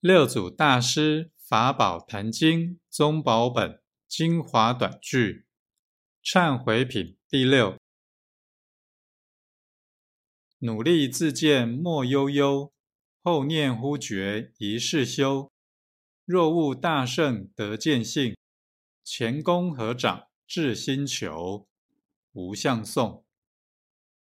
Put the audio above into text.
六祖大师法宝坛经宗宝本精华短句忏悔品第六：努力自见莫悠悠，后念忽觉一世休。若悟大圣得见性，前功合掌至心求。无相送。